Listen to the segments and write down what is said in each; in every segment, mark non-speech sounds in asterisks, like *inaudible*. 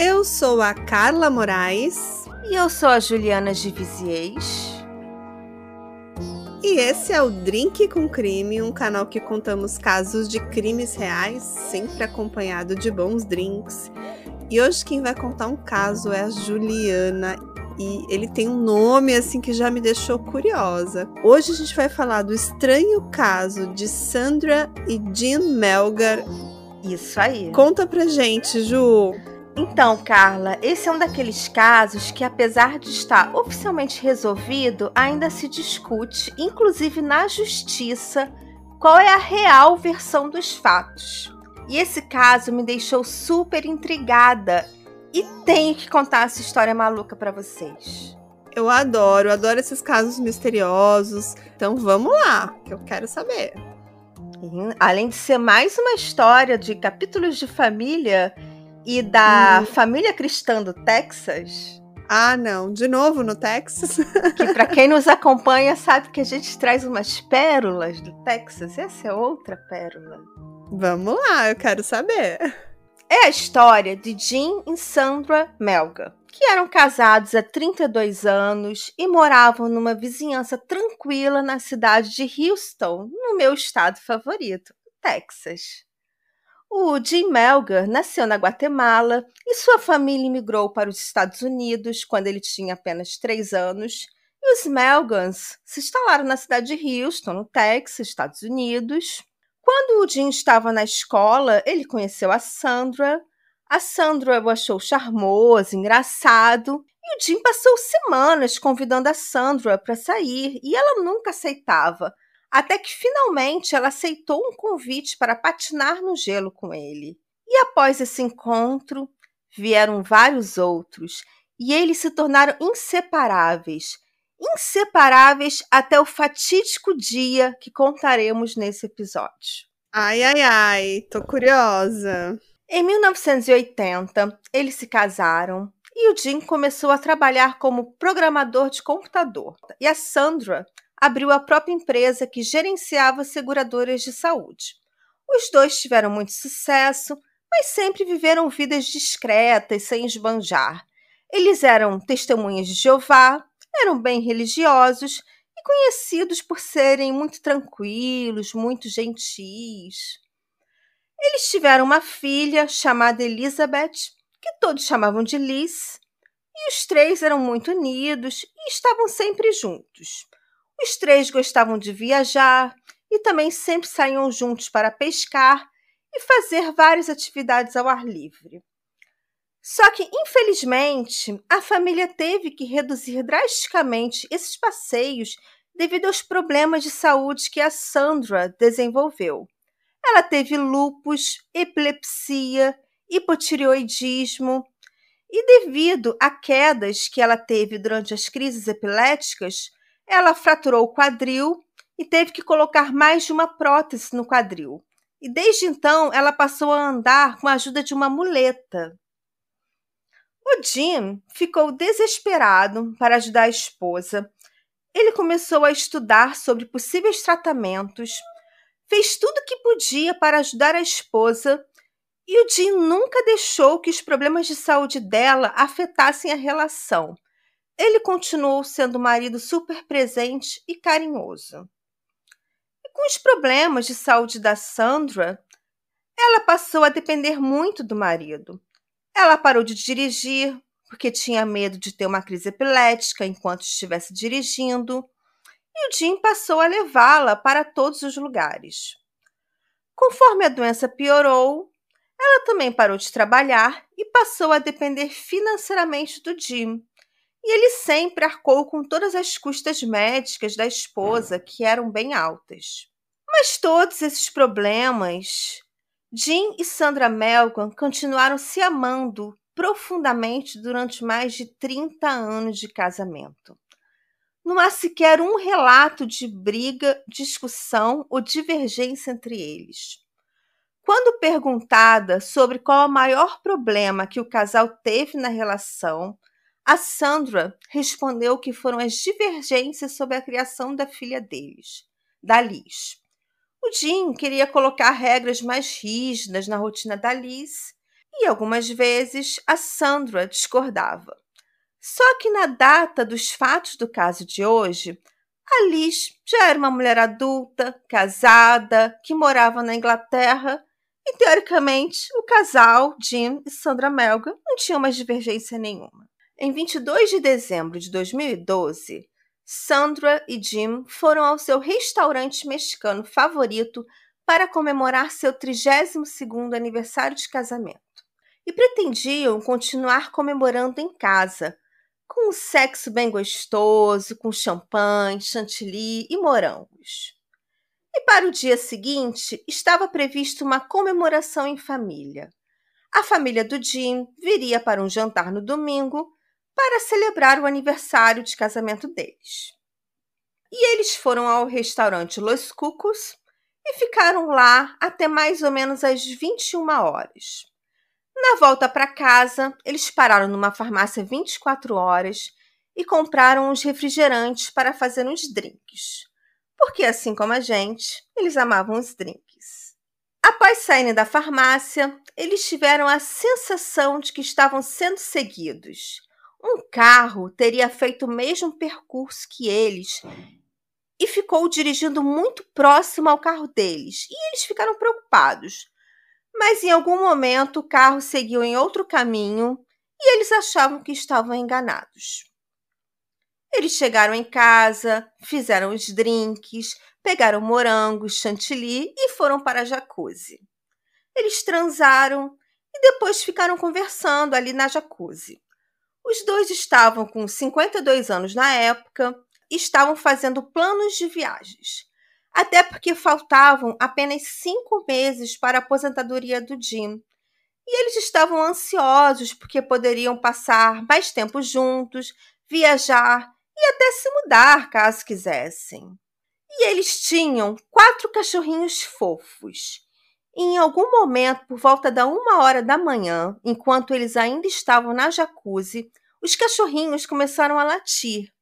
Eu sou a Carla Moraes. E eu sou a Juliana Givisiez. E esse é o Drink com Crime, um canal que contamos casos de crimes reais, sempre acompanhado de bons drinks. E hoje quem vai contar um caso é a Juliana. E ele tem um nome assim que já me deixou curiosa. Hoje a gente vai falar do estranho caso de Sandra e Jean Melgar. Isso aí. Conta pra gente, Ju. Então, Carla, esse é um daqueles casos que, apesar de estar oficialmente resolvido, ainda se discute, inclusive na justiça, qual é a real versão dos fatos. E esse caso me deixou super intrigada e tenho que contar essa história maluca para vocês. Eu adoro, adoro esses casos misteriosos. Então vamos lá, que eu quero saber. Além de ser mais uma história de capítulos de família, e da hum. família cristã do Texas. Ah, não, de novo no Texas. *laughs* que para quem nos acompanha sabe que a gente traz umas pérolas do Texas. Essa é outra pérola. Vamos lá, eu quero saber. É a história de Jim e Sandra Melga, que eram casados há 32 anos e moravam numa vizinhança tranquila na cidade de Houston, no meu estado favorito, Texas. O Jim Melgar nasceu na Guatemala e sua família imigrou para os Estados Unidos quando ele tinha apenas três anos. E os Melgans se instalaram na cidade de Houston, no Texas, Estados Unidos. Quando o Jim estava na escola, ele conheceu a Sandra. A Sandra o achou charmoso, engraçado, e o Jim passou semanas convidando a Sandra para sair e ela nunca aceitava até que finalmente ela aceitou um convite para patinar no gelo com ele. E após esse encontro, vieram vários outros, e eles se tornaram inseparáveis. Inseparáveis até o fatídico dia que contaremos nesse episódio. Ai, ai, ai, tô curiosa. Em 1980, eles se casaram e o Jim começou a trabalhar como programador de computador. E a Sandra abriu a própria empresa que gerenciava seguradoras de saúde. Os dois tiveram muito sucesso, mas sempre viveram vidas discretas, sem esbanjar. Eles eram testemunhas de Jeová, eram bem religiosos e conhecidos por serem muito tranquilos, muito gentis. Eles tiveram uma filha chamada Elizabeth, que todos chamavam de Liz, e os três eram muito unidos e estavam sempre juntos. Os três gostavam de viajar e também sempre saíam juntos para pescar e fazer várias atividades ao ar livre. Só que, infelizmente, a família teve que reduzir drasticamente esses passeios devido aos problemas de saúde que a Sandra desenvolveu. Ela teve lupus, epilepsia, hipotireoidismo e, devido a quedas que ela teve durante as crises epiléticas, ela fraturou o quadril e teve que colocar mais de uma prótese no quadril. E desde então ela passou a andar com a ajuda de uma muleta. O Jim ficou desesperado para ajudar a esposa. Ele começou a estudar sobre possíveis tratamentos, fez tudo o que podia para ajudar a esposa e o Jim nunca deixou que os problemas de saúde dela afetassem a relação ele continuou sendo um marido super presente e carinhoso. E com os problemas de saúde da Sandra, ela passou a depender muito do marido. Ela parou de dirigir porque tinha medo de ter uma crise epilética enquanto estivesse dirigindo, e o Jim passou a levá-la para todos os lugares. Conforme a doença piorou, ela também parou de trabalhar e passou a depender financeiramente do Jim, e ele sempre arcou com todas as custas médicas da esposa, que eram bem altas. Mas todos esses problemas, Jim e Sandra Melgan continuaram se amando profundamente durante mais de 30 anos de casamento. Não há sequer um relato de briga, discussão ou divergência entre eles. Quando perguntada sobre qual o maior problema que o casal teve na relação, a Sandra respondeu que foram as divergências sobre a criação da filha deles, da Liz. O Jim queria colocar regras mais rígidas na rotina da Liz E algumas vezes a Sandra discordava. Só que na data dos fatos do caso de hoje, a Liz já era uma mulher adulta, casada, que morava na Inglaterra e, teoricamente, o casal, Jim e Sandra Melga, não tinham mais divergência nenhuma. Em 22 de dezembro de 2012, Sandra e Jim foram ao seu restaurante mexicano favorito para comemorar seu 32º aniversário de casamento. E pretendiam continuar comemorando em casa, com um sexo bem gostoso, com champanhe, chantilly e morangos. E para o dia seguinte estava previsto uma comemoração em família. A família do Jim viria para um jantar no domingo para celebrar o aniversário de casamento deles. E eles foram ao restaurante Los Cucos e ficaram lá até mais ou menos às 21 horas. Na volta para casa, eles pararam numa farmácia 24 horas e compraram uns refrigerantes para fazer uns drinks. Porque, assim como a gente, eles amavam os drinks. Após saírem da farmácia, eles tiveram a sensação de que estavam sendo seguidos. Um carro teria feito o mesmo percurso que eles e ficou dirigindo muito próximo ao carro deles. E eles ficaram preocupados mas em algum momento o carro seguiu em outro caminho e eles achavam que estavam enganados. Eles chegaram em casa, fizeram os drinks, pegaram morangos, chantilly e foram para a jacuzzi. Eles transaram e depois ficaram conversando ali na jacuzzi. Os dois estavam com 52 anos na época e estavam fazendo planos de viagens até porque faltavam apenas cinco meses para a aposentadoria do Jim. E eles estavam ansiosos porque poderiam passar mais tempo juntos, viajar e até se mudar caso quisessem. E eles tinham quatro cachorrinhos fofos. E em algum momento, por volta da uma hora da manhã, enquanto eles ainda estavam na jacuzzi, os cachorrinhos começaram a latir.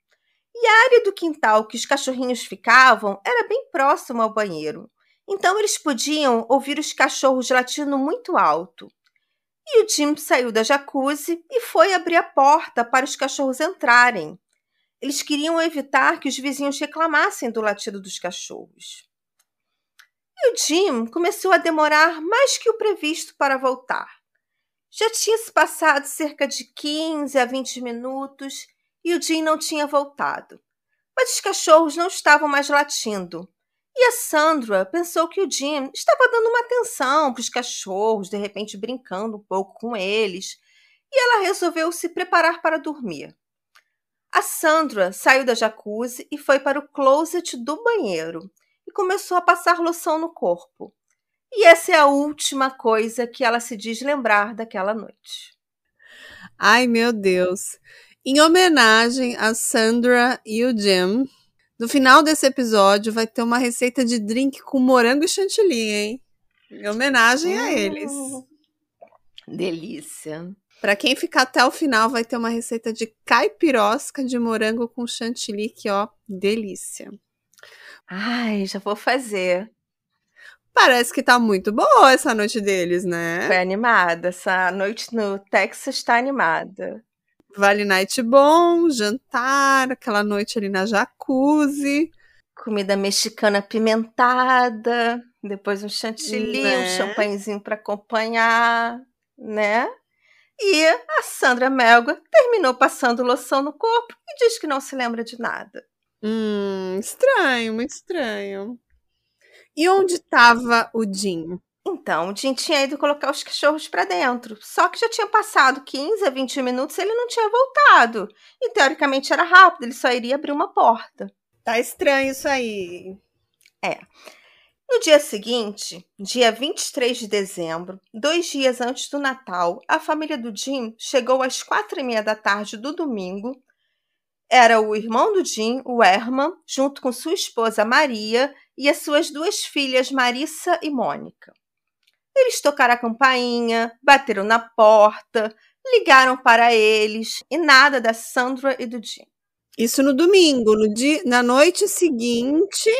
E a área do quintal que os cachorrinhos ficavam era bem próximo ao banheiro. Então eles podiam ouvir os cachorros latindo muito alto. E o Jim saiu da jacuzzi e foi abrir a porta para os cachorros entrarem. Eles queriam evitar que os vizinhos reclamassem do latido dos cachorros. E o Jim começou a demorar mais que o previsto para voltar. Já tinha se passado cerca de 15 a 20 minutos e o Jim não tinha voltado. Mas os cachorros não estavam mais latindo. E a Sandra pensou que o Jim estava dando uma atenção para os cachorros, de repente brincando um pouco com eles, e ela resolveu se preparar para dormir. A Sandra saiu da jacuzzi e foi para o closet do banheiro e começou a passar loção no corpo. E essa é a última coisa que ela se diz lembrar daquela noite. Ai, meu Deus. Em homenagem a Sandra e o Jim, no final desse episódio vai ter uma receita de drink com morango e chantilly, hein? Em homenagem a eles. Delícia. Para quem ficar até o final, vai ter uma receita de caipirosca de morango com chantilly, que ó, delícia. Ai, já vou fazer. Parece que tá muito boa essa noite deles, né? Foi animada. Essa noite no Texas tá animada. Vale night bom, jantar, aquela noite ali na jacuzzi. Comida mexicana pimentada, depois um chantilly, né? um champanhezinho para acompanhar, né? E a Sandra Melga terminou passando loção no corpo e diz que não se lembra de nada. Hum, estranho, muito estranho. E onde estava o Jim? Então, o Jim tinha ido colocar os cachorros para dentro. Só que já tinha passado 15 a 20 minutos e ele não tinha voltado. E teoricamente era rápido, ele só iria abrir uma porta. Tá estranho isso aí. É. No dia seguinte, dia 23 de dezembro, dois dias antes do Natal, a família do Jim chegou às quatro e meia da tarde do domingo. Era o irmão do Jim, o Herman, junto com sua esposa Maria e as suas duas filhas Marissa e Mônica. Eles tocaram a campainha, bateram na porta, ligaram para eles e nada da Sandra e do Jim. Isso no domingo, no dia, na noite seguinte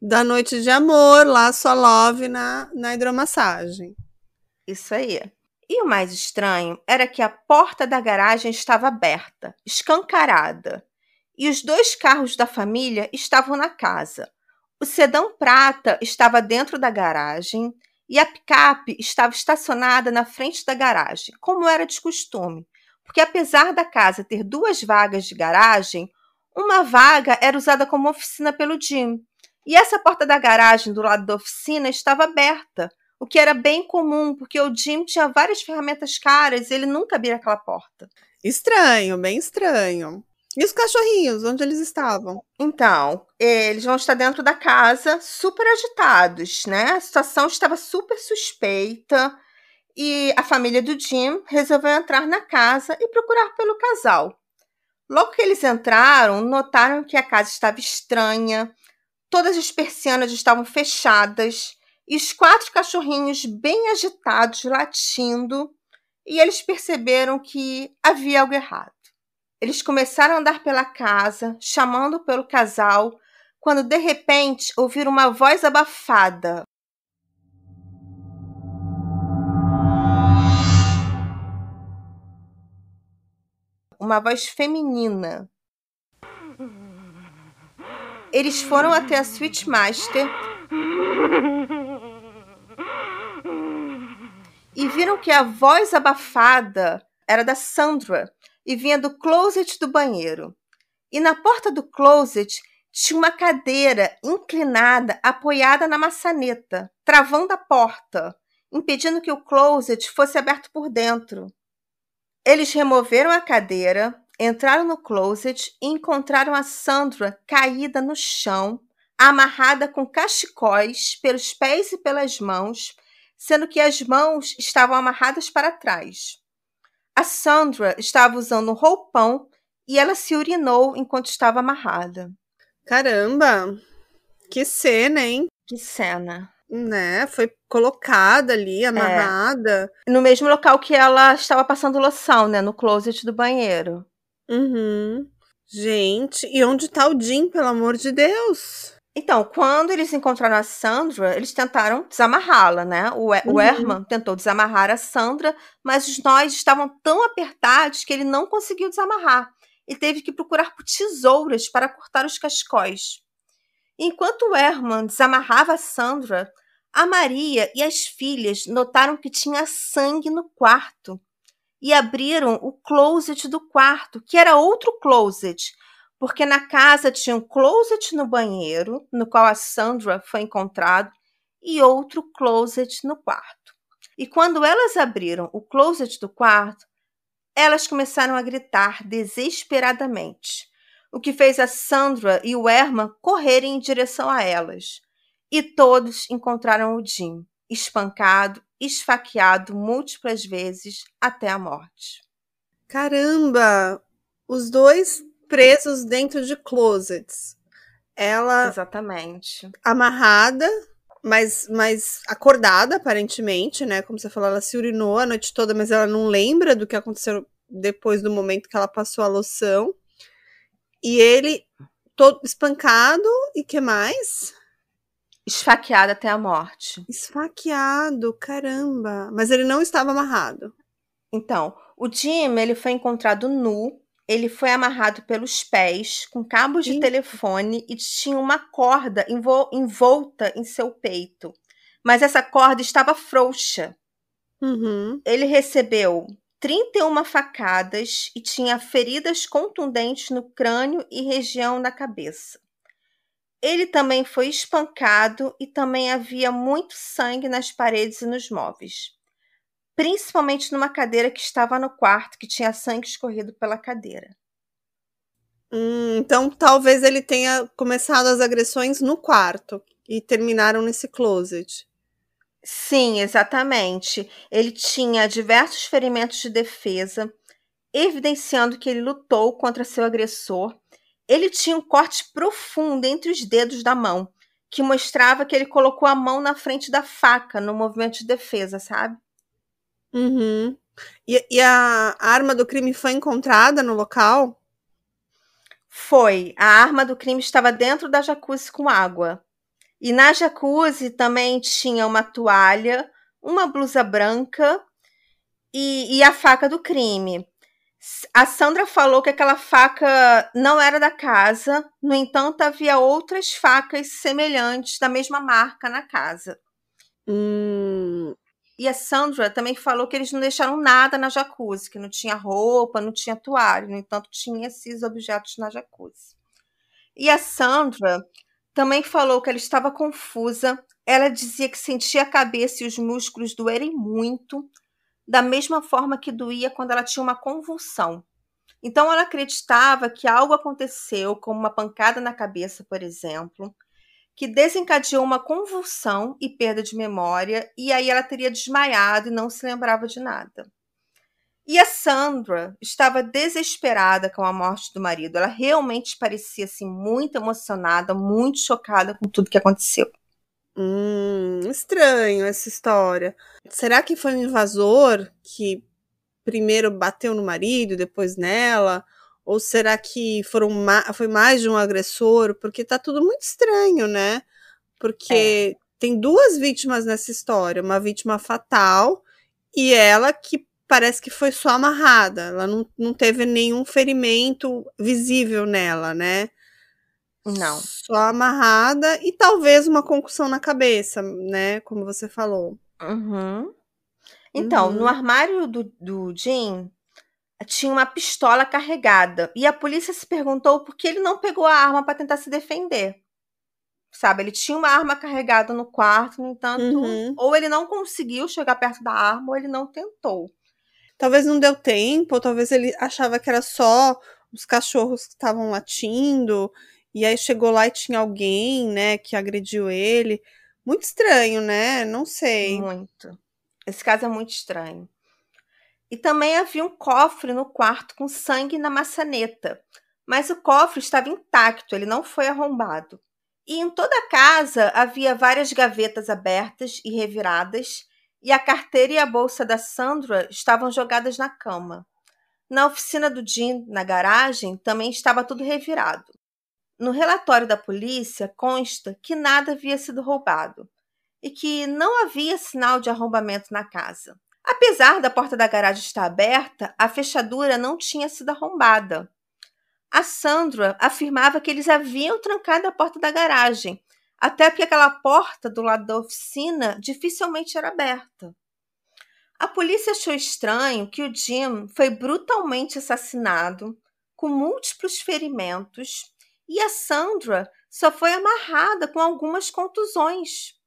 da noite de amor, lá só love na, na hidromassagem. Isso aí. E o mais estranho era que a porta da garagem estava aberta, escancarada, e os dois carros da família estavam na casa. O sedã prata estava dentro da garagem e a picape estava estacionada na frente da garagem, como era de costume, porque apesar da casa ter duas vagas de garagem, uma vaga era usada como oficina pelo Jim. E essa porta da garagem do lado da oficina estava aberta, o que era bem comum, porque o Jim tinha várias ferramentas caras e ele nunca abria aquela porta. Estranho, bem estranho. E os cachorrinhos, onde eles estavam? Então, eles vão estar dentro da casa, super agitados, né? A situação estava super suspeita e a família do Jim resolveu entrar na casa e procurar pelo casal. Logo que eles entraram, notaram que a casa estava estranha, todas as persianas estavam fechadas e os quatro cachorrinhos bem agitados, latindo, e eles perceberam que havia algo errado. Eles começaram a andar pela casa, chamando pelo casal, quando de repente ouviram uma voz abafada. Uma voz feminina. Eles foram até a Switchmaster e viram que a voz abafada era da Sandra e vinha do closet do banheiro. E na porta do closet tinha uma cadeira inclinada apoiada na maçaneta, travando a porta, impedindo que o closet fosse aberto por dentro. Eles removeram a cadeira, entraram no closet e encontraram a Sandra caída no chão, amarrada com cachecóis pelos pés e pelas mãos, sendo que as mãos estavam amarradas para trás. A Sandra estava usando um roupão e ela se urinou enquanto estava amarrada. Caramba! Que cena, hein? Que cena. Né? Foi colocada ali, amarrada. É. No mesmo local que ela estava passando loção, né? No closet do banheiro. Uhum. Gente, e onde tá o Jim, pelo amor de Deus? Então, quando eles encontraram a Sandra, eles tentaram desamarrá-la, né? O, uhum. o Herman tentou desamarrar a Sandra, mas os nós estavam tão apertados que ele não conseguiu desamarrar. E teve que procurar por tesouras para cortar os cascóis. Enquanto o Herman desamarrava a Sandra, a Maria e as filhas notaram que tinha sangue no quarto e abriram o closet do quarto, que era outro closet, porque na casa tinha um closet no banheiro, no qual a Sandra foi encontrada, e outro closet no quarto. E quando elas abriram o closet do quarto, elas começaram a gritar desesperadamente, o que fez a Sandra e o Herman correrem em direção a elas. E todos encontraram o Jim, espancado, esfaqueado múltiplas vezes até a morte. Caramba! Os dois presos dentro de closets. Ela. Exatamente. Amarrada, mas, mas acordada, aparentemente, né? Como você falou, ela se urinou a noite toda, mas ela não lembra do que aconteceu depois do momento que ela passou a loção. E ele todo espancado e que mais? Esfaqueado até a morte. Esfaqueado, caramba. Mas ele não estava amarrado. Então, o Jim, ele foi encontrado nu ele foi amarrado pelos pés com cabos de telefone e tinha uma corda envolta em seu peito. Mas essa corda estava frouxa. Uhum. Ele recebeu 31 facadas e tinha feridas contundentes no crânio e região da cabeça. Ele também foi espancado e também havia muito sangue nas paredes e nos móveis principalmente numa cadeira que estava no quarto, que tinha sangue escorrido pela cadeira. Hum, então, talvez ele tenha começado as agressões no quarto e terminaram nesse closet. Sim, exatamente. Ele tinha diversos ferimentos de defesa, evidenciando que ele lutou contra seu agressor. Ele tinha um corte profundo entre os dedos da mão, que mostrava que ele colocou a mão na frente da faca no movimento de defesa, sabe? Uhum. E, e a arma do crime foi encontrada no local? Foi. A arma do crime estava dentro da jacuzzi com água. E na jacuzzi também tinha uma toalha, uma blusa branca E, e a faca do crime. A Sandra falou que aquela faca não era da casa, no entanto, havia outras facas semelhantes da mesma marca na casa. Hum. E a Sandra também falou que eles não deixaram nada na jacuzzi, que não tinha roupa, não tinha toalha, no entanto, tinha esses objetos na jacuzzi. E a Sandra também falou que ela estava confusa. Ela dizia que sentia a cabeça e os músculos doerem muito, da mesma forma que doía quando ela tinha uma convulsão. Então ela acreditava que algo aconteceu, como uma pancada na cabeça, por exemplo, que desencadeou uma convulsão e perda de memória, e aí ela teria desmaiado e não se lembrava de nada. E a Sandra estava desesperada com a morte do marido. Ela realmente parecia assim muito emocionada, muito chocada com tudo que aconteceu. Hum, estranho essa história. Será que foi um invasor que primeiro bateu no marido, depois nela? Ou será que foram ma foi mais de um agressor? Porque tá tudo muito estranho, né? Porque é. tem duas vítimas nessa história, uma vítima fatal e ela que parece que foi só amarrada. Ela não, não teve nenhum ferimento visível nela, né? Não. Só amarrada e talvez uma concussão na cabeça, né? Como você falou. Uhum. Então, uhum. no armário do, do Jim tinha uma pistola carregada e a polícia se perguntou por que ele não pegou a arma para tentar se defender. Sabe, ele tinha uma arma carregada no quarto, no entanto, uhum. ou ele não conseguiu chegar perto da arma ou ele não tentou. Talvez não deu tempo, ou talvez ele achava que era só os cachorros que estavam latindo e aí chegou lá e tinha alguém, né, que agrediu ele. Muito estranho, né? Não sei. Muito. Esse caso é muito estranho. E também havia um cofre no quarto com sangue na maçaneta, mas o cofre estava intacto, ele não foi arrombado. E em toda a casa havia várias gavetas abertas e reviradas, e a carteira e a bolsa da Sandra estavam jogadas na cama. Na oficina do Jim, na garagem, também estava tudo revirado. No relatório da polícia consta que nada havia sido roubado e que não havia sinal de arrombamento na casa. Apesar da porta da garagem estar aberta, a fechadura não tinha sido arrombada. A Sandra afirmava que eles haviam trancado a porta da garagem, até porque aquela porta do lado da oficina dificilmente era aberta. A polícia achou estranho que o Jim foi brutalmente assassinado, com múltiplos ferimentos, e a Sandra só foi amarrada com algumas contusões.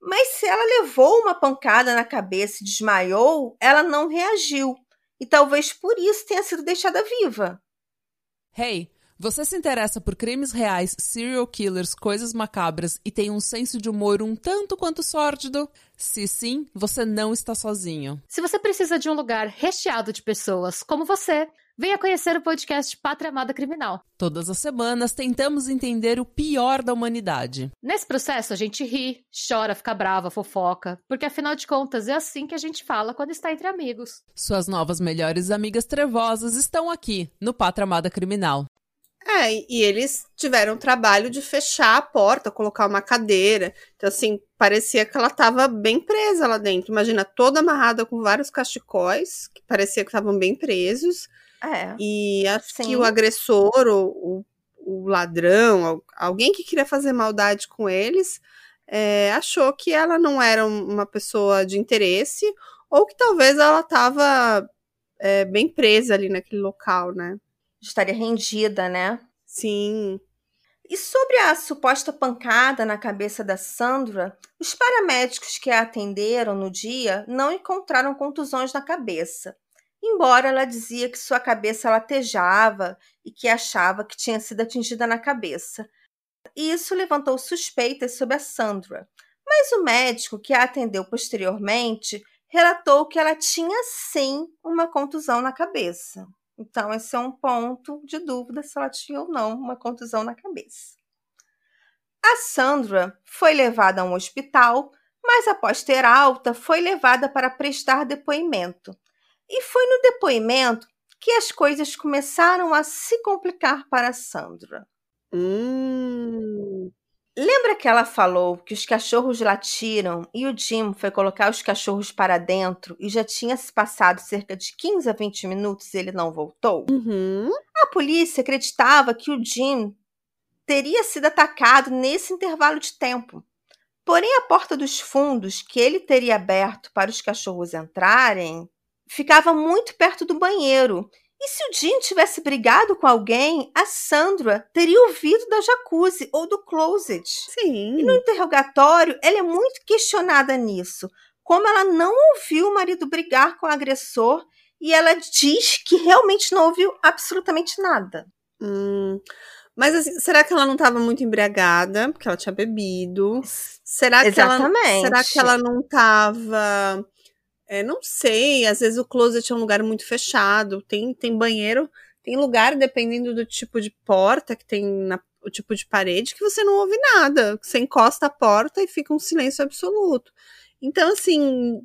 Mas se ela levou uma pancada na cabeça e desmaiou, ela não reagiu. E talvez por isso tenha sido deixada viva. Hey, você se interessa por crimes reais, serial killers, coisas macabras e tem um senso de humor um tanto quanto sórdido? Se sim, você não está sozinho. Se você precisa de um lugar recheado de pessoas como você Venha conhecer o podcast Pátria Amada Criminal. Todas as semanas tentamos entender o pior da humanidade. Nesse processo a gente ri, chora, fica brava, fofoca, porque afinal de contas é assim que a gente fala quando está entre amigos. Suas novas melhores amigas trevosas estão aqui no Pátria Amada Criminal. É, e eles tiveram o trabalho de fechar a porta, colocar uma cadeira. Então, assim, parecia que ela estava bem presa lá dentro. Imagina, toda amarrada com vários cachecóis, que parecia que estavam bem presos. É. E acho sim. que o agressor, o, o, o, ladrão, alguém que queria fazer maldade com eles, é, achou que ela não era uma pessoa de interesse, ou que talvez ela estava é, bem presa ali naquele local, né? Estaria rendida, né? Sim. E sobre a suposta pancada na cabeça da Sandra, os paramédicos que a atenderam no dia não encontraram contusões na cabeça embora ela dizia que sua cabeça latejava e que achava que tinha sido atingida na cabeça. E isso levantou suspeitas sobre a Sandra. Mas o médico que a atendeu posteriormente relatou que ela tinha sim uma contusão na cabeça. Então, esse é um ponto de dúvida se ela tinha ou não uma contusão na cabeça. A Sandra foi levada a um hospital, mas após ter alta, foi levada para prestar depoimento. E foi no depoimento que as coisas começaram a se complicar para Sandra. Hum, Lembra que ela falou que os cachorros latiram e o Jim foi colocar os cachorros para dentro e já tinha se passado cerca de 15 a 20 minutos e ele não voltou? Uhum. A polícia acreditava que o Jim teria sido atacado nesse intervalo de tempo. Porém, a porta dos fundos que ele teria aberto para os cachorros entrarem ficava muito perto do banheiro e se o Jim tivesse brigado com alguém, a Sandra teria ouvido da jacuzzi ou do closet. Sim. E no interrogatório, ela é muito questionada nisso. Como ela não ouviu o marido brigar com o agressor e ela diz que realmente não ouviu absolutamente nada. Hum, mas assim, será que ela não estava muito embriagada? Porque ela tinha bebido. Será que Exatamente. ela, será que ela não estava é, não sei, às vezes o closet é um lugar muito fechado, tem, tem banheiro, tem lugar, dependendo do tipo de porta que tem na, o tipo de parede, que você não ouve nada. Você encosta a porta e fica um silêncio absoluto. Então, assim,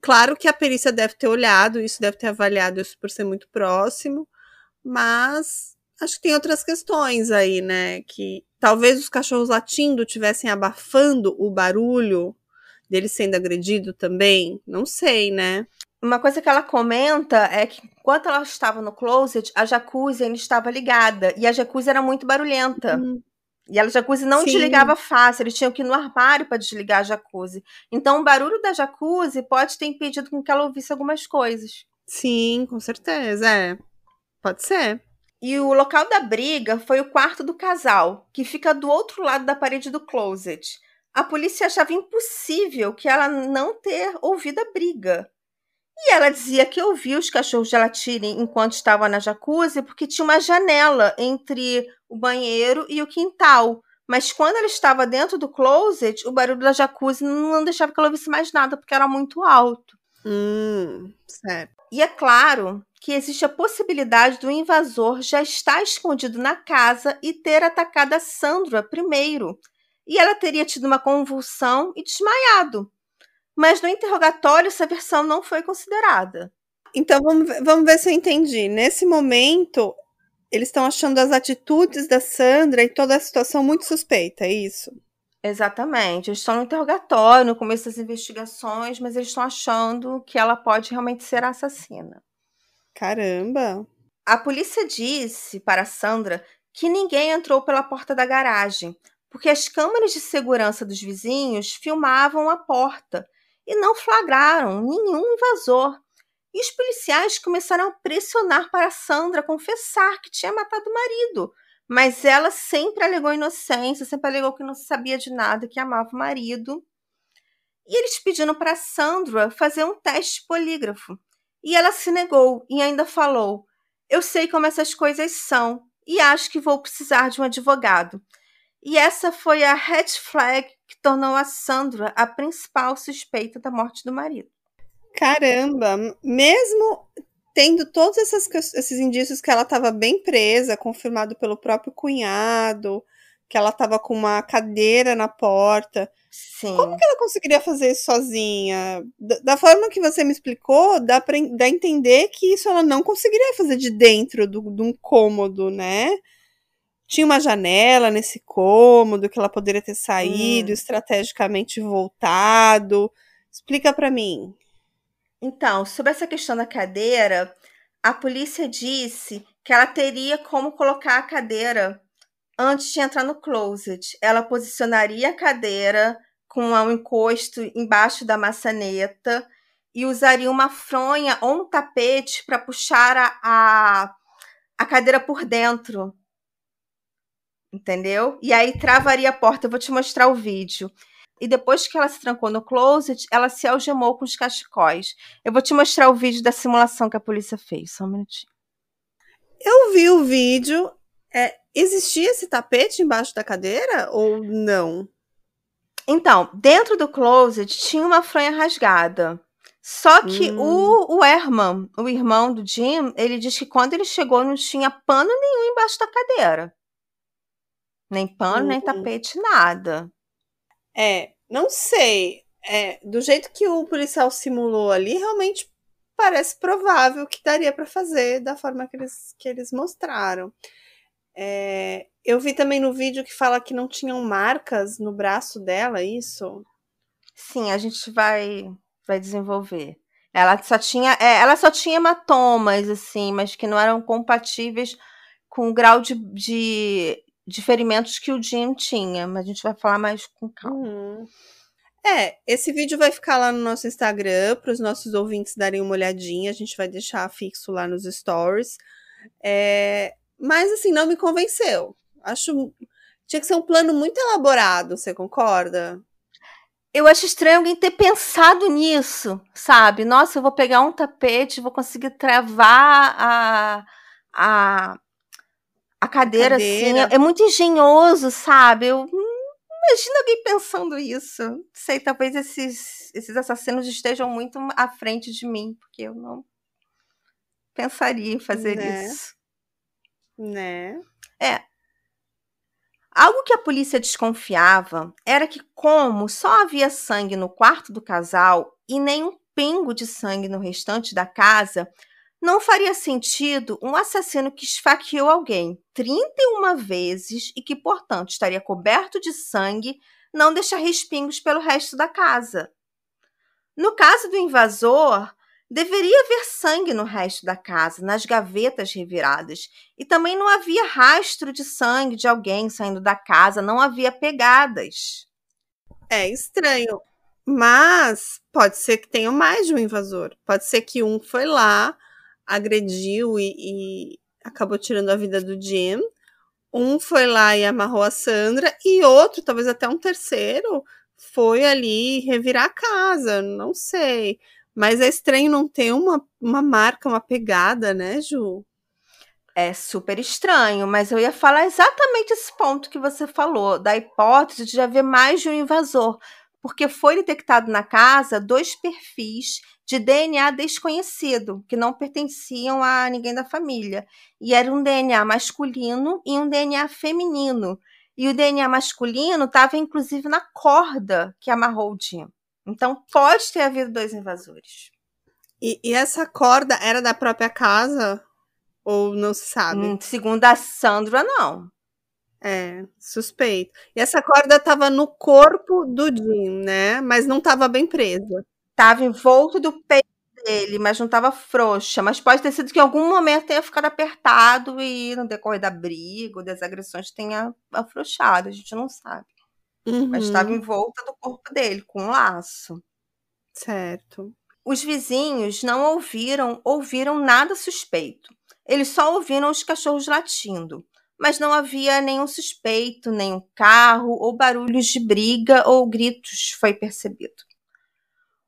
claro que a perícia deve ter olhado isso, deve ter avaliado isso por ser muito próximo, mas acho que tem outras questões aí, né? Que talvez os cachorros latindo tivessem abafando o barulho dele sendo agredido também? Não sei, né? Uma coisa que ela comenta é que enquanto ela estava no closet, a jacuzzi ainda estava ligada. E a jacuzzi era muito barulhenta. Hum. E a jacuzzi não Sim. desligava fácil, eles tinham que ir no armário para desligar a jacuzzi. Então o barulho da jacuzzi pode ter impedido com que ela ouvisse algumas coisas. Sim, com certeza, é. Pode ser. E o local da briga foi o quarto do casal, que fica do outro lado da parede do closet. A polícia achava impossível que ela não ter ouvido a briga. E ela dizia que ouvia os cachorros latirem enquanto estava na jacuzzi porque tinha uma janela entre o banheiro e o quintal. Mas quando ela estava dentro do closet, o barulho da jacuzzi não deixava que ela ouvisse mais nada porque era muito alto. Hum, certo. E é claro que existe a possibilidade do invasor já estar escondido na casa e ter atacado a Sandra primeiro. E ela teria tido uma convulsão e desmaiado. Mas no interrogatório essa versão não foi considerada. Então vamos ver, vamos ver se eu entendi. Nesse momento, eles estão achando as atitudes da Sandra e toda a situação muito suspeita, é isso? Exatamente. Eles estão no interrogatório, no começo das investigações, mas eles estão achando que ela pode realmente ser assassina. Caramba. A polícia disse para Sandra que ninguém entrou pela porta da garagem, porque as câmeras de segurança dos vizinhos filmavam a porta e não flagraram nenhum invasor. E os policiais começaram a pressionar para Sandra confessar que tinha matado o marido. Mas ela sempre alegou inocência, sempre alegou que não sabia de nada, que amava o marido. E eles pediram para Sandra fazer um teste polígrafo. E ela se negou e ainda falou: Eu sei como essas coisas são e acho que vou precisar de um advogado. E essa foi a red flag que tornou a Sandra a principal suspeita da morte do marido. Caramba, mesmo tendo todos essas, esses indícios que ela estava bem presa, confirmado pelo próprio cunhado, que ela estava com uma cadeira na porta. Sim. Como que ela conseguiria fazer isso sozinha? Da, da forma que você me explicou, dá para entender que isso ela não conseguiria fazer de dentro do, de um cômodo, né? Tinha uma janela nesse cômodo que ela poderia ter saído, Hum. estrategicamente voltado. Explica para mim. Então, sobre essa questão da cadeira, a polícia disse que ela teria como colocar a cadeira antes de entrar no closet. Ela posicionaria a cadeira com um encosto embaixo da maçaneta e usaria uma fronha ou um tapete para puxar a, a, a cadeira por dentro. Entendeu? E aí travaria a porta. Eu vou te mostrar o vídeo. E depois que ela se trancou no closet, ela se algemou com os cachecóis. Eu vou te mostrar o vídeo da simulação que a polícia fez. Só um minutinho. Eu vi o vídeo. É, existia esse tapete embaixo da cadeira ou não? Então, dentro do closet tinha uma fronha rasgada. Só que Hum. o, o Herman, o irmão do Jim, ele diz que quando ele chegou não tinha pano nenhum embaixo da cadeira. Nem pano, nem Hum. tapete, nada. É, não sei. É, do jeito que o policial simulou ali, realmente parece provável que daria para fazer da forma que eles, que eles mostraram. É, eu vi também no vídeo que fala que não tinham marcas no braço dela, é isso? Sim, a gente vai, vai desenvolver. Ela só tinha, é, ela só tinha hematomas, assim, mas que não eram compatíveis com o grau de, de, de ferimentos que o Jim tinha. Mas a gente vai falar mais com calma. Uhum. É, esse vídeo vai ficar lá no nosso Instagram para os nossos ouvintes darem uma olhadinha. A gente vai deixar fixo lá nos stories. É, mas assim, não me convenceu. Acho tinha que ser um plano muito elaborado, você concorda? Eu acho estranho alguém ter pensado nisso, sabe? Nossa, eu vou pegar um tapete, vou conseguir travar a, a, a cadeira, assim. Cadeira. É, é muito engenhoso, sabe? Eu imagino alguém pensando isso. Não Sei, talvez esses, esses assassinos estejam muito à frente de mim, porque eu não pensaria em fazer Né? isso. Né? É. Algo que a polícia desconfiava era que, como só havia sangue no quarto do casal e nenhum pingo de sangue no restante da casa, não faria sentido um assassino que esfaqueou alguém 31 vezes e que, portanto, estaria coberto de sangue não deixar respingos pelo resto da casa. No caso do invasor, deveria haver sangue no resto da casa, nas gavetas reviradas, e também não havia rastro de sangue de alguém saindo da casa, não havia pegadas. É estranho. Mas pode ser que tenha mais de um invasor. Pode ser que um foi lá, agrediu e, e acabou tirando a vida do Jim. Um foi lá e amarrou a Sandra. E outro, talvez até um terceiro, foi ali revirar a casa. Não sei. Mas é estranho não ter uma, uma marca, uma pegada, né, Ju? É super estranho, mas eu ia falar exatamente esse ponto que você falou, da hipótese de haver mais de um invasor, porque foi detectado na casa dois perfis de DNA desconhecido, que não pertenciam a ninguém da família. E era um DNA masculino e um DNA feminino. E o DNA masculino estava inclusive na corda que amarrou o Jim. Então pode ter havido dois invasores. E, e essa corda era da própria casa? Ou não se sabe? Hum, Segundo a Sandra, não. É, suspeito. E essa corda tava no corpo do Jim, né? Mas não tava bem presa. Tava em volta do peito dele, mas não tava frouxa. Mas pode ter sido que em algum momento tenha ficado apertado e no decorrer da briga ou das agressões tenha afrouxado. A gente não sabe. Mas Uhum, estava em volta do corpo dele, com um laço. certo. Os vizinhos não ouviram, ouviram nada suspeito. Eles só ouviram os cachorros latindo, mas não havia nenhum suspeito, nenhum carro ou barulhos de briga ou gritos foi percebido.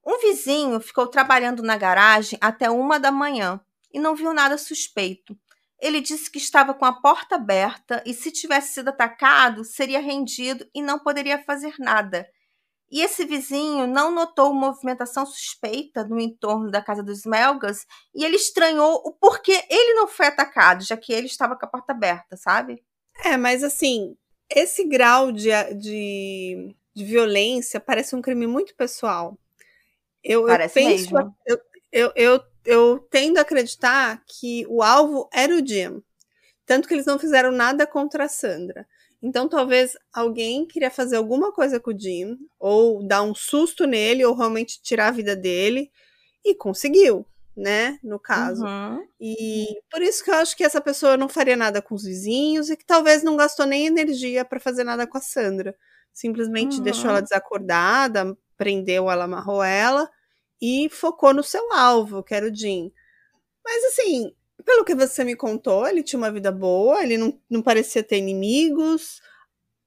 Um vizinho ficou trabalhando na garagem até uma da manhã e não viu nada suspeito. Ele disse que estava com a porta aberta e, se tivesse sido atacado, seria rendido e não poderia fazer nada. E esse vizinho não notou movimentação suspeita no entorno da casa dos Melgas e ele estranhou o porquê ele não foi atacado, já que ele estava com a porta aberta, sabe? É, mas assim, esse grau de, de, de violência parece um crime muito pessoal. Eu, eu Parece penso, mesmo. eu, eu, eu, eu tendo a acreditar que o alvo era o Jim. Tanto que eles não fizeram nada contra a Sandra. Então, talvez alguém queria fazer alguma coisa com o Jim, ou dar um susto nele, ou realmente tirar a vida dele, e conseguiu, né? No caso. Uhum. E por isso que eu acho que essa pessoa não faria nada com os vizinhos e que talvez não gastou nem energia para fazer nada com a Sandra. Simplesmente Uhum. deixou ela desacordada, prendeu ela, amarrou ela e focou no seu alvo, que era o Jim. Mas assim, pelo que você me contou, ele tinha uma vida boa, ele não, não parecia ter inimigos,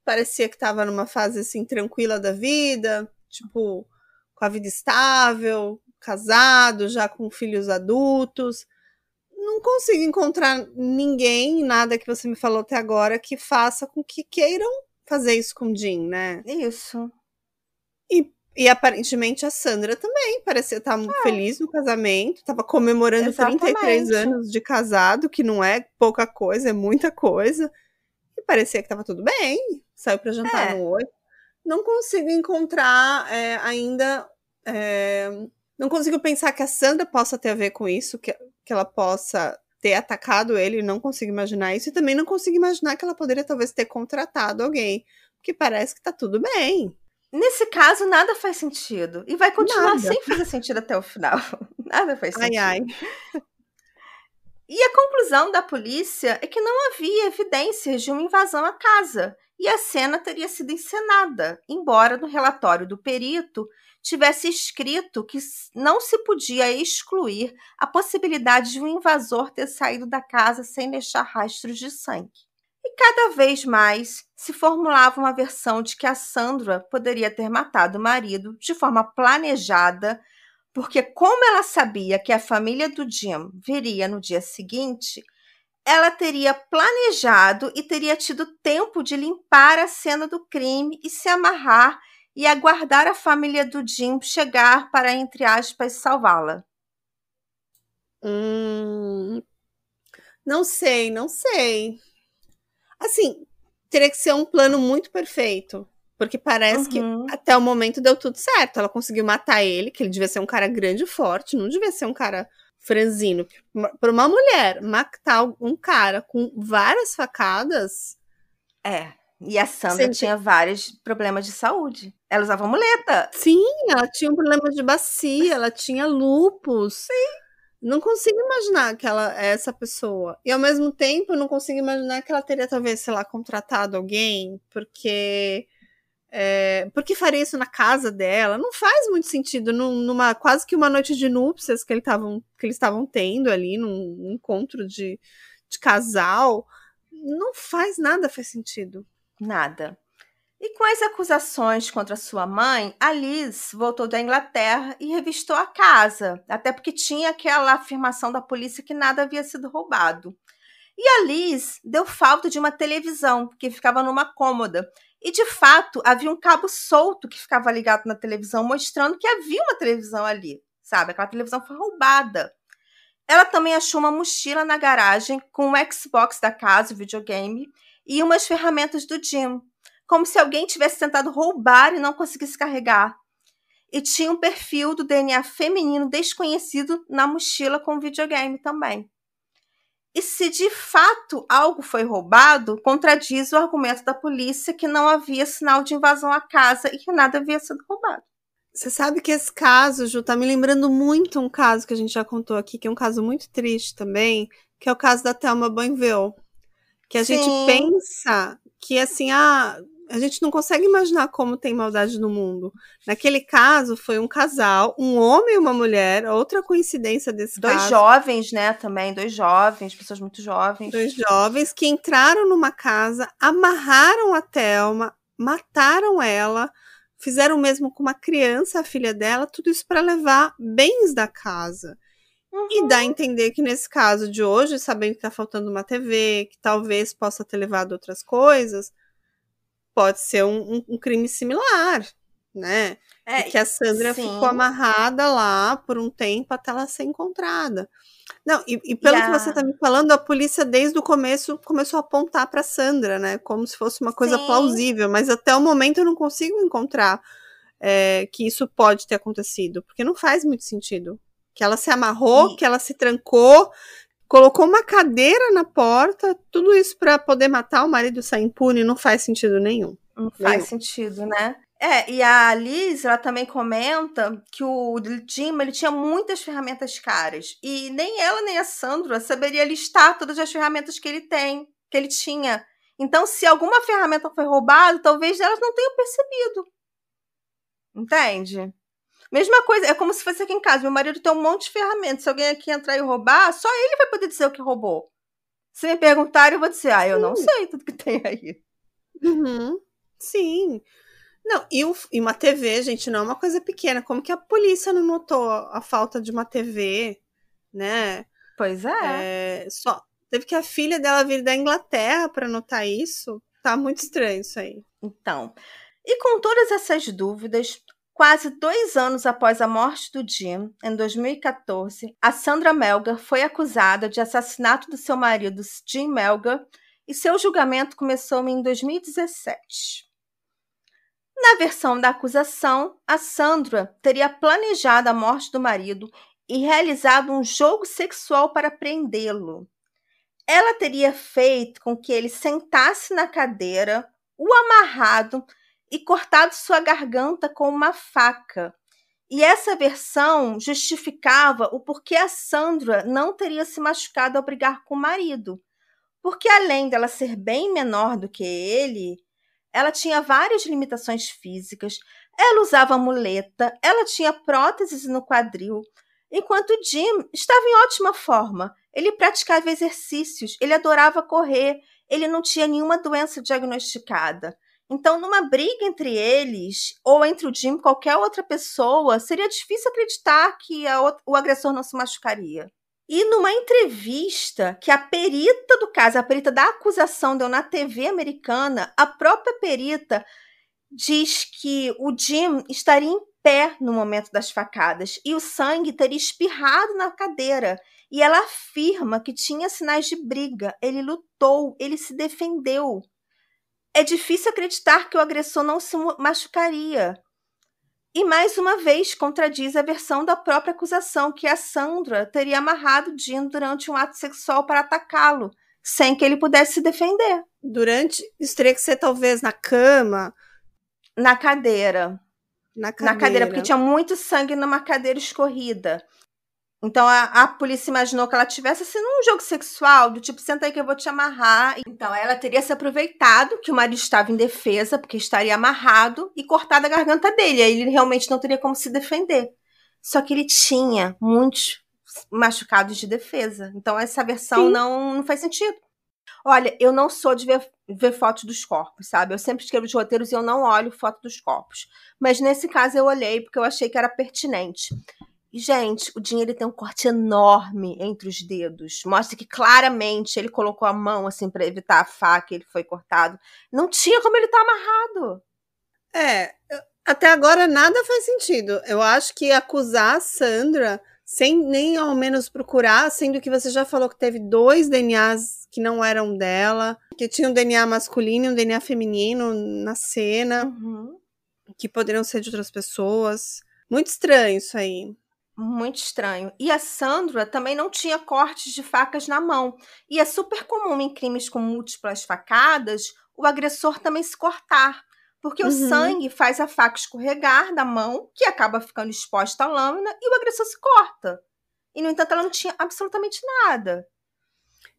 parecia que estava numa fase assim tranquila da vida, tipo, com a vida estável, casado, já com filhos adultos. Não consigo encontrar ninguém, nada que você me falou até agora, que faça com que queiram fazer isso com o Jim, né? Isso. E, e aparentemente a Sandra também parecia estar muito feliz no casamento, estava comemorando 33 Exatamente. anos de casado, que não é pouca coisa, é muita coisa. E parecia que estava tudo bem, saiu para jantar É. no oi. Não consigo encontrar é, ainda. é, não consigo pensar que a Sandra possa ter a ver com isso, que, que ela possa ter atacado ele, não consigo imaginar isso, e também não consigo imaginar que ela poderia talvez ter contratado alguém, porque parece que tá tudo bem. Nesse caso, nada faz sentido. E vai continuar nada. sem fazer sentido até o final. *laughs* nada faz sentido. Ai, ai. E a conclusão da polícia é que não havia evidências de uma invasão à casa e a cena teria sido encenada, embora no relatório do perito tivesse escrito que não se podia excluir a possibilidade de um invasor ter saído da casa sem deixar rastros de sangue. E cada vez mais se formulava uma versão de que a Sandra poderia ter matado o marido de forma planejada, porque, como ela sabia que a família do Jim viria no dia seguinte, ela teria planejado e teria tido tempo de limpar a cena do crime e se amarrar e aguardar a família do Jim chegar para, entre aspas, salvá-la. Hum, não sei, não sei. Assim, teria que ser um plano muito perfeito. Porque parece uhum. que até o momento deu tudo certo. Ela conseguiu matar ele, que ele devia ser um cara grande e forte, não devia ser um cara franzino. Para uma mulher matar um cara com várias facadas. É. E a Sandra tinha vários problemas de saúde. Ela usava muleta. Sim, ela tinha um problema de bacia, ela tinha lupus. Sim. Não consigo imaginar que ela é essa pessoa. E ao mesmo tempo, não consigo imaginar que ela teria, talvez, sei lá, contratado alguém, porque é, por que faria isso na casa dela? Não faz muito sentido num, numa quase que uma noite de núpcias que, ele tavam, que eles estavam tendo ali, num, num encontro de, de casal. Não faz nada, faz sentido. Nada. E com as acusações contra sua mãe, a Liz voltou da Inglaterra e revistou a casa, até porque tinha aquela afirmação da polícia que nada havia sido roubado. E a Liz deu falta de uma televisão, que ficava numa cômoda, e de fato, havia um cabo solto que ficava ligado na televisão, mostrando que havia uma televisão ali, sabe? Aquela televisão foi roubada. Ela também achou uma mochila na garagem com o Xbox da casa, o videogame, e umas ferramentas do Jim, como se alguém tivesse tentado roubar e não conseguisse carregar. E tinha um perfil do DNA feminino desconhecido na mochila com o videogame também. E se de fato algo foi roubado, contradiz o argumento da polícia que não havia sinal de invasão à casa e que nada havia sido roubado. Você sabe que esse caso, Ju, tá me lembrando muito um caso que a gente já contou aqui, que é um caso muito triste também, que é o caso da Thelma Banville. Que a Sim. gente pensa que, assim, ah, a gente não consegue imaginar como tem maldade no mundo. Naquele caso, foi um casal, um homem e uma mulher, outra coincidência desse dois caso. Dois jovens, né, também, dois jovens, pessoas muito jovens. Dois jovens que entraram numa casa, amarraram a Thelma, mataram ela, fizeram o mesmo com uma criança, a filha dela, tudo isso para levar bens da casa. Uhum. E dá a entender que nesse caso de hoje, sabendo que tá faltando uma TV, que talvez possa ter levado outras coisas, pode ser um, um, um crime similar, né? É, que a Sandra sim. ficou amarrada lá por um tempo até ela ser encontrada. Não, e, e pelo que você está me falando, a polícia desde o começo começou a apontar para Sandra, né? Como se fosse uma coisa sim. plausível, mas até o momento eu não consigo encontrar é, que isso pode ter acontecido, porque não faz muito sentido. Que ela se amarrou, que ela se trancou, colocou uma cadeira na porta, tudo isso para poder matar o marido sair impune, não faz sentido nenhum. Não faz nenhum. sentido, né? É, e a Liz, ela também comenta que o Jim, ele tinha muitas ferramentas caras. E nem ela, nem a Sandra saberia listar todas as ferramentas que ele tem, que ele tinha. Então, se alguma ferramenta foi roubada, talvez elas não tenham percebido. Entende? Mesma coisa, é como se fosse aqui em casa. Meu marido tem um monte de ferramentas. Se alguém aqui entrar e roubar, só ele vai poder dizer o que roubou. Se me perguntarem, eu vou dizer, ah, eu não sei tudo que tem aí. Uhum. Sim. Não, e, o, e, uma TV, gente, não é uma coisa pequena. Como que a polícia não notou a falta de uma TV, né? Pois é. é só teve que a filha dela vir da Inglaterra para notar isso. Tá muito estranho isso aí. Então, e com todas essas dúvidas, Quase dois anos após a morte do Jim, em 2014, a Sandra Melgar foi acusada de assassinato do seu marido, Jim Melgar, e seu julgamento começou em 2017. Na versão da acusação, a Sandra teria planejado a morte do marido e realizado um jogo sexual para prendê-lo. Ela teria feito com que ele sentasse na cadeira, o amarrado e cortado sua garganta com uma faca. E essa versão justificava o porquê a Sandra não teria se machucado ao brigar com o marido. Porque além dela ser bem menor do que ele, ela tinha várias limitações físicas, ela usava muleta, ela tinha próteses no quadril, enquanto Jim estava em ótima forma. Ele praticava exercícios, ele adorava correr, ele não tinha nenhuma doença diagnosticada. Então, numa briga entre eles, ou entre o Jim e qualquer outra pessoa, seria difícil acreditar que o agressor não se machucaria. E numa entrevista que a perita do caso, a perita da acusação deu na TV americana, a própria perita diz que o Jim estaria em pé no momento das facadas e o sangue teria espirrado na cadeira. E ela afirma que tinha sinais de briga. Ele lutou, ele se defendeu. É difícil acreditar que o agressor não se machucaria. E mais uma vez contradiz a versão da própria acusação que a Sandra teria amarrado Jim durante um ato sexual para atacá-lo, sem que ele pudesse se defender. Durante. Isso teria que ser talvez na cama. Na cadeira. Na cadeira. Na cadeira, porque tinha muito sangue numa cadeira escorrida. Então a, a, polícia imaginou que ela tivesse assim num jogo sexual, do tipo, senta aí que eu vou te amarrar. Então ela teria se aproveitado que o marido estava em defesa, porque estaria amarrado, e cortado a garganta dele. Aí ele realmente não teria como se defender. Só que ele tinha muitos machucados de defesa. Então essa versão não, não faz sentido. Olha, eu não sou de ver, ver fotos dos corpos, sabe? Eu sempre escrevo de roteiros e eu não olho foto dos corpos. Mas nesse caso eu olhei porque eu achei que era pertinente. E, gente, o Jim ele tem um corte enorme entre os dedos. Mostra que claramente ele colocou a mão assim para evitar a faca, ele foi cortado. Não tinha como ele estar tá amarrado. É, até agora nada faz sentido. Eu acho que acusar a Sandra sem nem ao menos procurar, sendo que você já falou que teve dois DNAs que não eram dela, que tinha um DNA masculino e um DNA feminino na cena, uhum. que poderiam ser de outras pessoas. Muito estranho isso aí. Muito estranho. E a Sandra também não tinha cortes de facas na mão. E é super comum em crimes com múltiplas facadas o agressor também se cortar. Porque uhum. o sangue faz a faca escorregar da mão, que acaba ficando exposta à lâmina, e o agressor se corta. E, no entanto, ela não tinha absolutamente nada.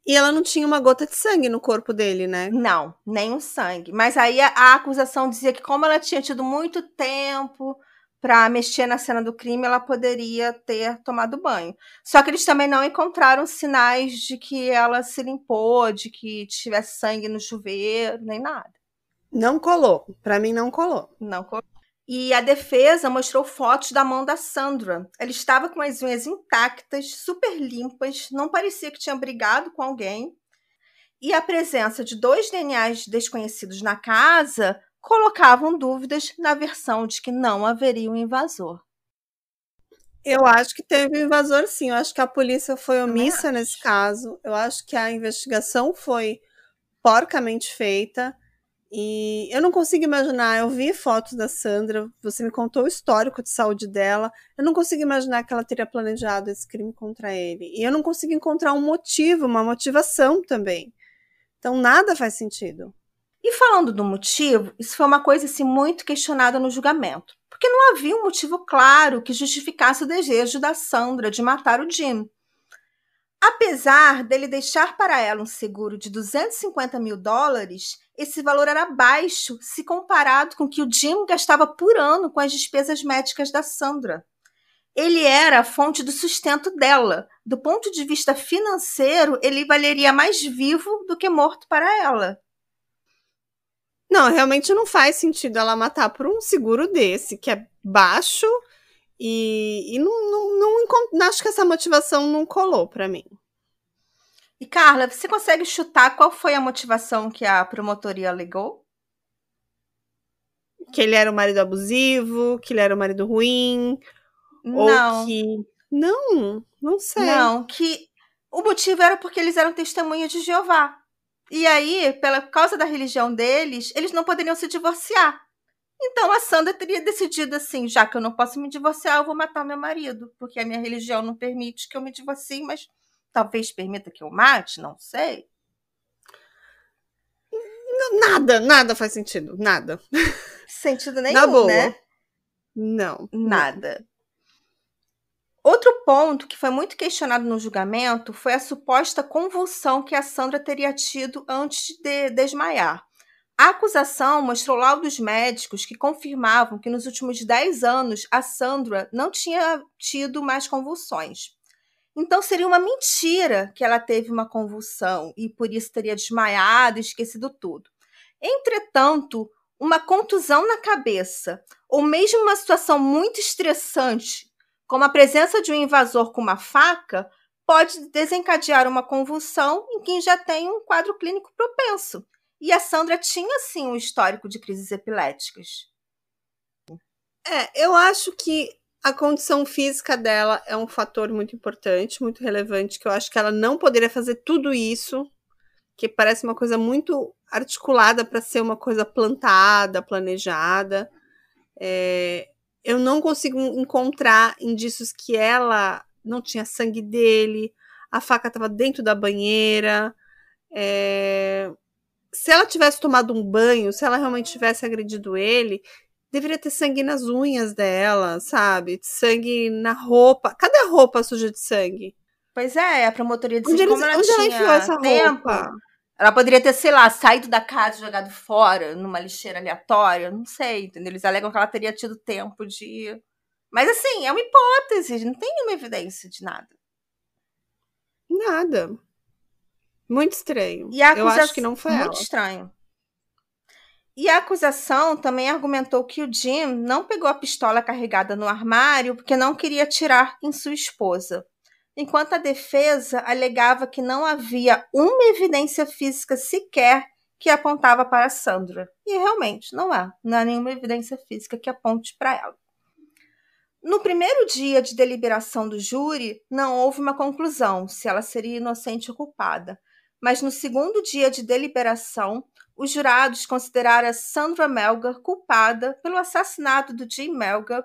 E ela não tinha uma gota de sangue no corpo dele, né? Não, nenhum sangue. Mas aí a, a acusação dizia que, como ela tinha tido muito tempo para mexer na cena do crime, ela poderia ter tomado banho. Só que eles também não encontraram sinais de que ela se limpou, de que tivesse sangue no chuveiro, nem nada. Não colou. Para mim, não colou. Não colou. E a defesa mostrou fotos da mão da Sandra. Ela estava com as unhas intactas, super limpas, não parecia que tinha brigado com alguém. E a presença de dois DNAs desconhecidos na casa colocavam dúvidas na versão de que não haveria um invasor. Eu acho que teve um invasor, sim. Eu acho que a polícia foi omissa nesse caso. Eu acho que a investigação foi porcamente feita. E eu não consigo imaginar. Eu vi fotos da Sandra, você me contou o histórico de saúde dela. Eu não consigo imaginar que ela teria planejado esse crime contra ele. E eu não consigo encontrar um motivo, uma motivação também. Então nada faz sentido. E falando do motivo, isso foi uma coisa assim, muito questionada no julgamento, porque não havia um motivo claro que justificasse o desejo da Sandra de matar o Jim. Apesar dele deixar para ela um seguro de 250 mil dólares, esse valor era baixo se comparado com o que o Jim gastava por ano com as despesas médicas da Sandra. Ele era a fonte do sustento dela. Do ponto de vista financeiro, ele valeria mais vivo do que morto para ela. Não, realmente não faz sentido ela matar por um seguro desse, que é baixo, e, e não, não, não, não acho que essa motivação não colou para mim. E Carla, você consegue chutar qual foi a motivação que a promotoria alegou? Que ele era o marido abusivo, que ele era o marido ruim, não. ou que não, não sei. Não, que o motivo era porque eles eram testemunhas de Jeová. E aí, pela causa da religião deles, eles não poderiam se divorciar. Então a Sandra teria decidido assim, já que eu não posso me divorciar, eu vou matar meu marido, porque a minha religião não permite que eu me divorcie, mas talvez permita que eu mate, não sei. Nada, nada faz sentido, nada. Sentido nenhum, Na boa. né? Não. Nada. Outro ponto que foi muito questionado no julgamento foi a suposta convulsão que a Sandra teria tido antes de desmaiar. A acusação mostrou laudos médicos que confirmavam que nos últimos 10 anos a Sandra não tinha tido mais convulsões. Então seria uma mentira que ela teve uma convulsão e por isso teria desmaiado e esquecido tudo. Entretanto, uma contusão na cabeça ou mesmo uma situação muito estressante, como a presença de um invasor com uma faca, pode desencadear uma convulsão em quem já tem um quadro clínico propenso. E a Sandra tinha sim um histórico de crises epiléticas. É, eu acho que a condição física dela é um fator muito importante, muito relevante, que eu acho que ela não poderia fazer tudo isso, que parece uma coisa muito articulada para ser uma coisa plantada, planejada. É, eu não consigo encontrar indícios que ela não tinha sangue dele, a faca estava dentro da banheira. É, se ela tivesse tomado um banho, se ela realmente tivesse agredido ele, deveria ter sangue nas unhas dela, sabe? Sangue na roupa. Cadê a roupa suja de sangue? Pois é, a promotoria disse Onde, eles, ela onde ela enfiou essa tempo, roupa? Ela poderia ter, sei lá, saído da casa e jogado fora numa lixeira aleatória, não sei, entendeu? Eles alegam que ela teria tido tempo de... Mas assim, é uma hipótese, não tem nenhuma evidência de nada. Nada. Muito estranho. E Eu acho que não foi Muito ela. estranho. E a acusação também argumentou que o Jim não pegou a pistola carregada no armário porque não queria atirar em sua esposa. Enquanto a defesa alegava que não havia uma evidência física sequer que apontava para Sandra. E realmente não há, não há nenhuma evidência física que aponte para ela. No primeiro dia de deliberação do júri, não houve uma conclusão se ela seria inocente ou culpada. Mas no segundo dia de deliberação, os jurados consideraram Sandra Melgar culpada pelo assassinato do Jim Melgar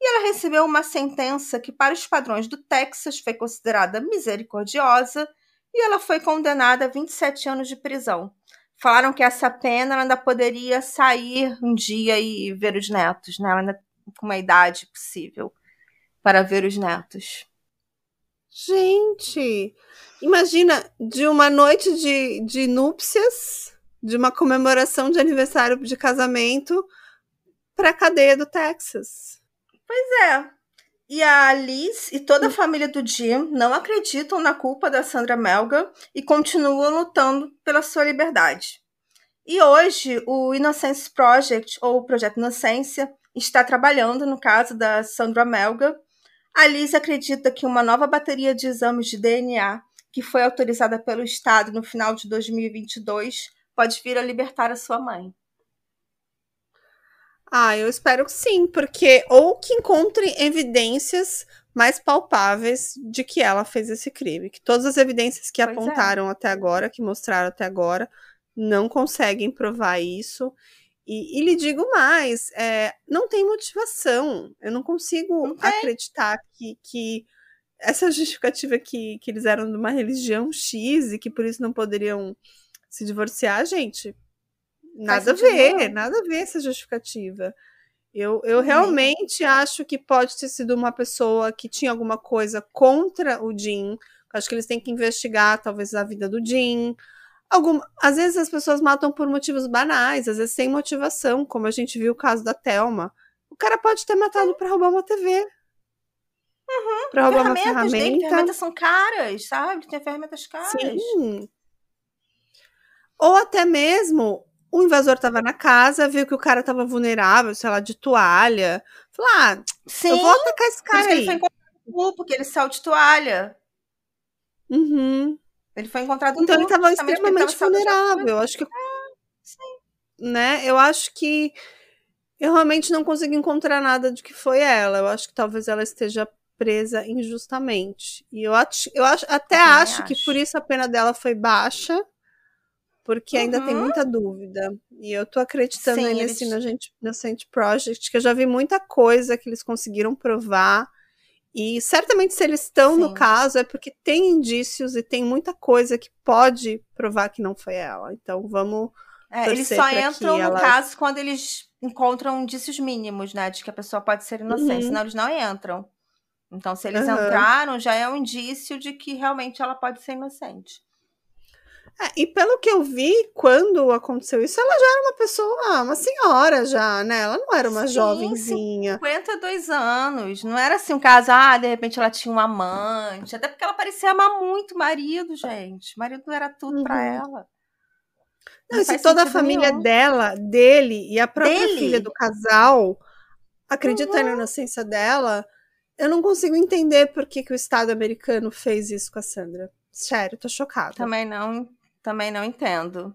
e ela recebeu uma sentença que, para os padrões do Texas, foi considerada misericordiosa e ela foi condenada a 27 anos de prisão. Falaram que essa pena ela ainda poderia sair um dia e ver os netos, né? Ela ainda com uma idade possível para ver os netos. Gente, imagina de uma noite de, de núpcias, de uma comemoração de aniversário de casamento, para a cadeia do Texas. Pois é. E a Liz e toda a família do Jim não acreditam na culpa da Sandra Melga e continuam lutando pela sua liberdade. E hoje, o Innocence Project, ou o Projeto Inocência, está trabalhando no caso da Sandra Melga. A Liz acredita que uma nova bateria de exames de DNA, que foi autorizada pelo Estado no final de 2022, pode vir a libertar a sua mãe. Ah, eu espero que sim, porque ou que encontrem evidências mais palpáveis de que ela fez esse crime. Que todas as evidências que Pois é. apontaram até agora, que mostraram até agora, não conseguem provar isso. E, e lhe digo mais, é, não tem motivação. Eu não consigo Não acreditar que, que essa *laughs* justificativa que, que eles eram de uma religião X e que por isso não poderiam se divorciar, gente, nada a ver, nenhum. nada a ver essa justificativa. Eu, eu Uhum. realmente acho que pode ter sido uma pessoa que tinha alguma coisa contra o Jim. Acho que eles têm que investigar, talvez, a vida do Jim. Alguma, às vezes as pessoas matam por motivos banais, às vezes sem motivação, como a gente viu o caso da Thelma. O cara pode ter matado para roubar uma TV. Pra roubar uma ferramentas dele, ferramenta. ferramentas são caras, sabe? Tem ferramentas caras. Sim. Ou até mesmo o invasor tava na casa, viu que o cara tava vulnerável, sei lá, de toalha. Falou: ah, Sim, eu vou atacar esse cara que ele aí. foi encontrado nu, porque ele saiu de toalha. Uhum. Ele foi encontrado Então ele tava porque ele extremamente tava vulnerável. Eu acho que. Né? Eu acho que. Eu realmente não consigo encontrar nada de que foi ela. Eu acho que talvez ela esteja presa injustamente. E eu, acho, eu acho, até Eu também acho, que acho. por isso a pena dela foi baixa. Porque ainda tem Uhum. muita dúvida. E eu tô acreditando Sim, aí eles- nesse Innocent, Innocent Project, que eu já vi muita coisa que eles conseguiram provar. E certamente, se eles estão no caso, é porque tem indícios e tem muita coisa que pode provar que não foi ela. Então vamos. É, eles só entram no elas- caso quando eles encontram indícios mínimos, né? De que a pessoa pode ser inocente, Uhum. senão eles não entram. Então, se eles Aham. entraram, já é um indício de que realmente ela pode ser inocente. É, e pelo que eu vi, quando aconteceu isso, ela já era uma pessoa, uma senhora já, né? Ela não era uma Sim, jovenzinha. 52 anos. Não era assim um caso, ah, de repente ela tinha um amante. Até porque ela parecia amar muito o marido, gente. O marido era tudo pra Uhum. ela. Não, e se toda a família nenhum. dela, dele e a própria Dele? filha do casal acredita Uhum. na inocência dela, eu não consigo entender por que, que o Estado americano fez isso com a Sandra. Sério, tô chocada. Também não, também não entendo.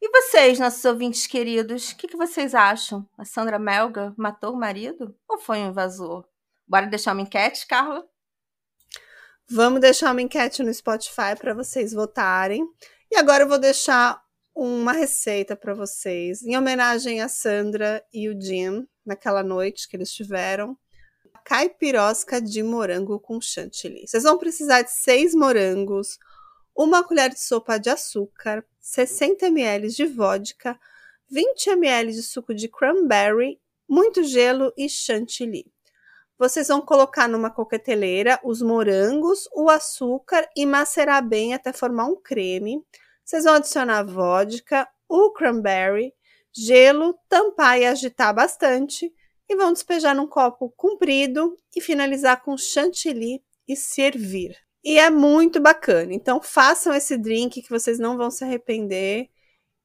E vocês, nossos ouvintes queridos, o que, que vocês acham? A Sandra Melga matou o marido ou foi um invasor? Bora deixar uma enquete, Carla? Vamos deixar uma enquete no Spotify para vocês votarem. E agora eu vou deixar uma receita para vocês, em homenagem a Sandra e o Jim, naquela noite que eles tiveram. Caipirosca de morango com chantilly. Vocês vão precisar de seis morangos, uma colher de sopa de açúcar, 60 ml de vodka, 20 ml de suco de cranberry, muito gelo e chantilly. Vocês vão colocar numa coqueteleira os morangos, o açúcar e macerar bem até formar um creme. Vocês vão adicionar vodka, o cranberry, gelo, tampar e agitar bastante e vão despejar num copo comprido e finalizar com chantilly e servir. E é muito bacana. Então façam esse drink que vocês não vão se arrepender.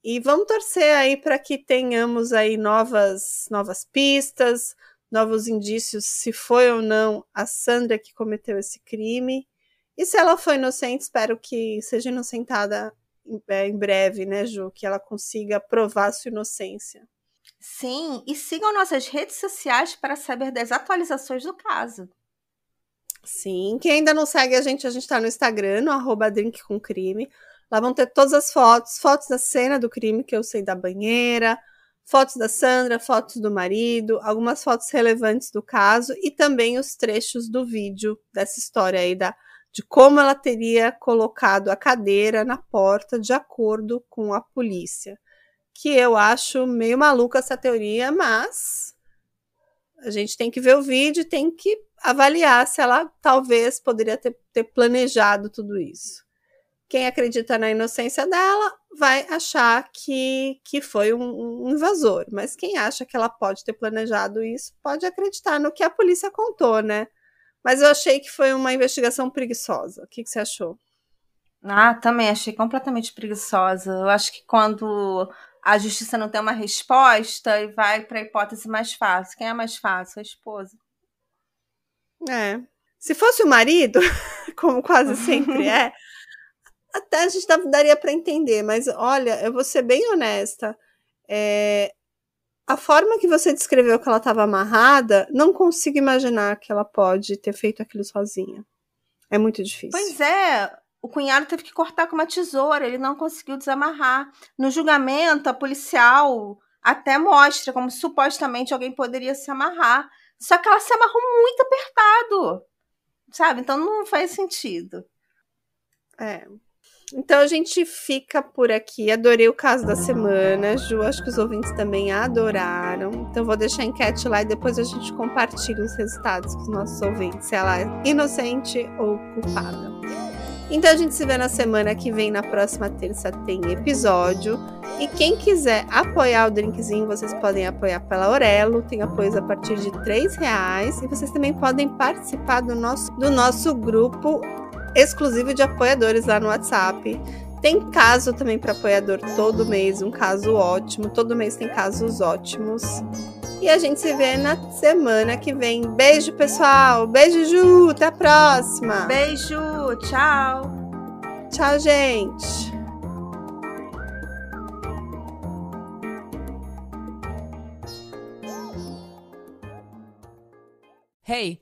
E vamos torcer aí para que tenhamos aí novas novas pistas, novos indícios se foi ou não a Sandra que cometeu esse crime. E se ela foi inocente, espero que seja inocentada em, é, breve, né, Ju? Que ela consiga provar sua inocência. Sim, e sigam nossas redes sociais para saber das atualizações do caso. Sim, quem ainda não segue a gente, a gente tá no Instagram, no arroba. Lá vão ter todas as fotos, fotos da cena do crime que eu sei da banheira, fotos da Sandra, fotos do marido, algumas fotos relevantes do caso e também os trechos do vídeo dessa história aí da, de como ela teria colocado a cadeira na porta de acordo com a polícia. Que eu acho meio maluca essa teoria, mas a gente tem que ver o vídeo tem que avaliar se ela talvez poderia ter, ter planejado tudo isso. Quem acredita na inocência dela vai achar que, que foi um, um, invasor, mas quem acha que ela pode ter planejado isso pode acreditar no que a polícia contou, né? Mas eu achei que foi uma investigação preguiçosa. O que, que você achou? Ah, também achei completamente preguiçosa. Eu acho que quando a justiça não tem uma resposta e vai para a hipótese mais fácil. Quem é mais fácil? A esposa. É. Se fosse o marido, *laughs* como quase sempre é, *laughs* até a gente daria para entender, mas olha, eu vou ser bem honesta. É, a forma que você descreveu que ela estava amarrada, não consigo imaginar que ela pode ter feito aquilo sozinha. É muito difícil. Pois é, o cunhado teve que cortar com uma tesoura, ele não conseguiu desamarrar. No julgamento, a policial até mostra como supostamente alguém poderia se amarrar. Só que ela se amarrou muito apertado. Sabe? Então não faz sentido. É. Então a gente fica por aqui. Adorei o caso da semana. Ju, acho que os ouvintes também adoraram. Então vou deixar a enquete lá e depois a gente compartilha os resultados com os nossos ouvintes, se ela é inocente ou culpada. Então a gente se vê na semana que vem, na próxima terça tem episódio. E quem quiser apoiar o drinkzinho, vocês podem apoiar pela Aurelo, tem apoios a partir de R$ reais. E vocês também podem participar do nosso, do nosso grupo exclusivo de apoiadores lá no WhatsApp. Tem caso também para apoiador todo mês, um caso ótimo. Todo mês tem casos ótimos. E a gente se vê na semana que vem. Beijo, pessoal. Beijo, Ju. Até a próxima. Beijo. Tchau. Tchau, gente. Hey,